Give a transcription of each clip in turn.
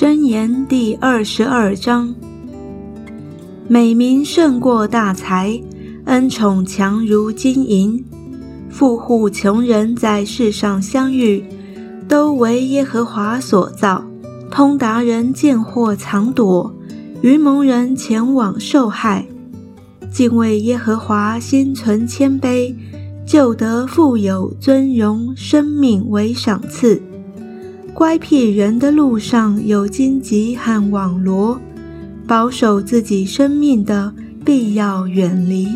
箴言第二十二章：美名胜过大财，恩宠强如金银。富户穷人在世上相遇，都为耶和华所造。通达人见祸藏躲，愚蒙人前往受害。敬畏耶和华，心存谦卑，就得富有尊荣，生命为赏赐。乖僻人的路上有荆棘和网罗，保守自己生命的必要远离。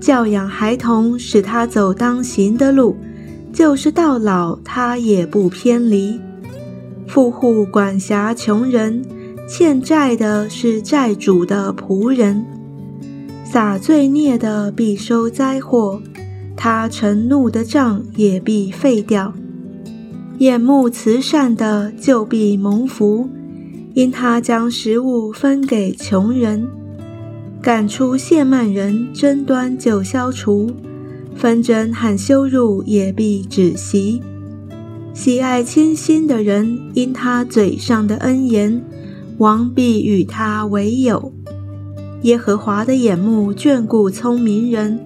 教养孩童，使他走当行的路，就是到老他也不偏离。富户管辖穷人，欠债的是债主的仆人。撒罪孽的必收灾祸，他盛怒的账也必废掉。眼目慈善的就必蒙福，因他将食物分给穷人，赶出亵慢人，争端就消除，纷争和羞辱也必止息。喜爱清心的人，因他嘴上的恩言，王必与他为友。耶和华的眼目眷顾聪明人，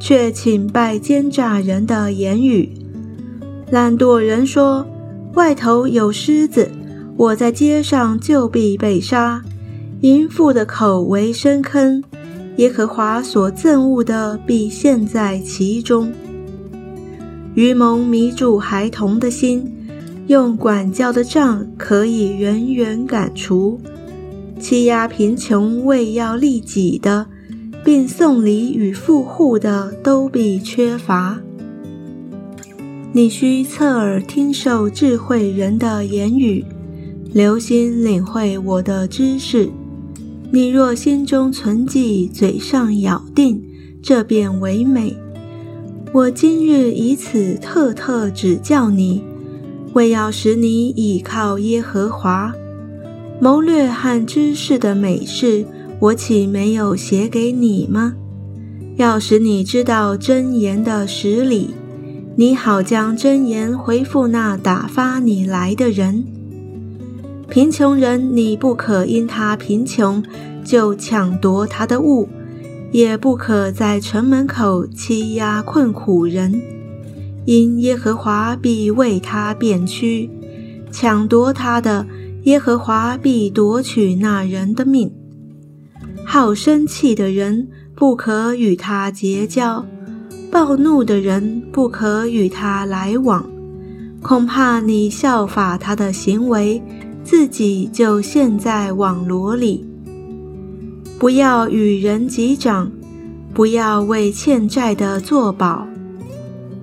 却请拜奸诈人的言语。懒惰人说：“外头有狮子，我在街上就必被杀。”淫妇的口为深坑，耶和华所憎恶的必陷在其中。愚蒙迷住孩童的心，用管教的杖可以远远赶除。欺压贫穷为要利己的，并送礼与富户的，都必缺乏。你需侧耳听受智慧人的言语，留心领会我的知识。你若心中存记，嘴上咬定，这便为美。我今日以此特特指教你，为要使你倚靠耶和华。谋略和知识的美事，我岂没有写给你吗？要使你知道真言的实理。你好，将真言回复那打发你来的人。贫穷人，你不可因他贫穷就抢夺他的物，也不可在城门口欺压困苦人，因耶和华必为他变屈，抢夺他的，耶和华必夺取那人的命。好生气的人，不可与他结交。暴怒的人不可与他来往，恐怕你效法他的行为，自己就陷在网罗里。不要与人击掌，不要为欠债的作保。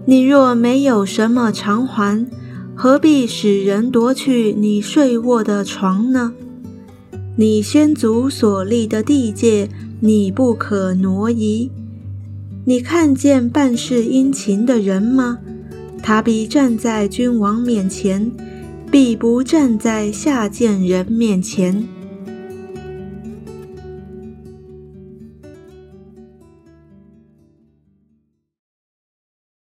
你若没有什么偿还，何必使人夺去你睡卧的床呢？你先祖所立的地界，你不可挪移。你看见办事殷勤的人吗？他必站在君王面前，必不站在下贱人面前。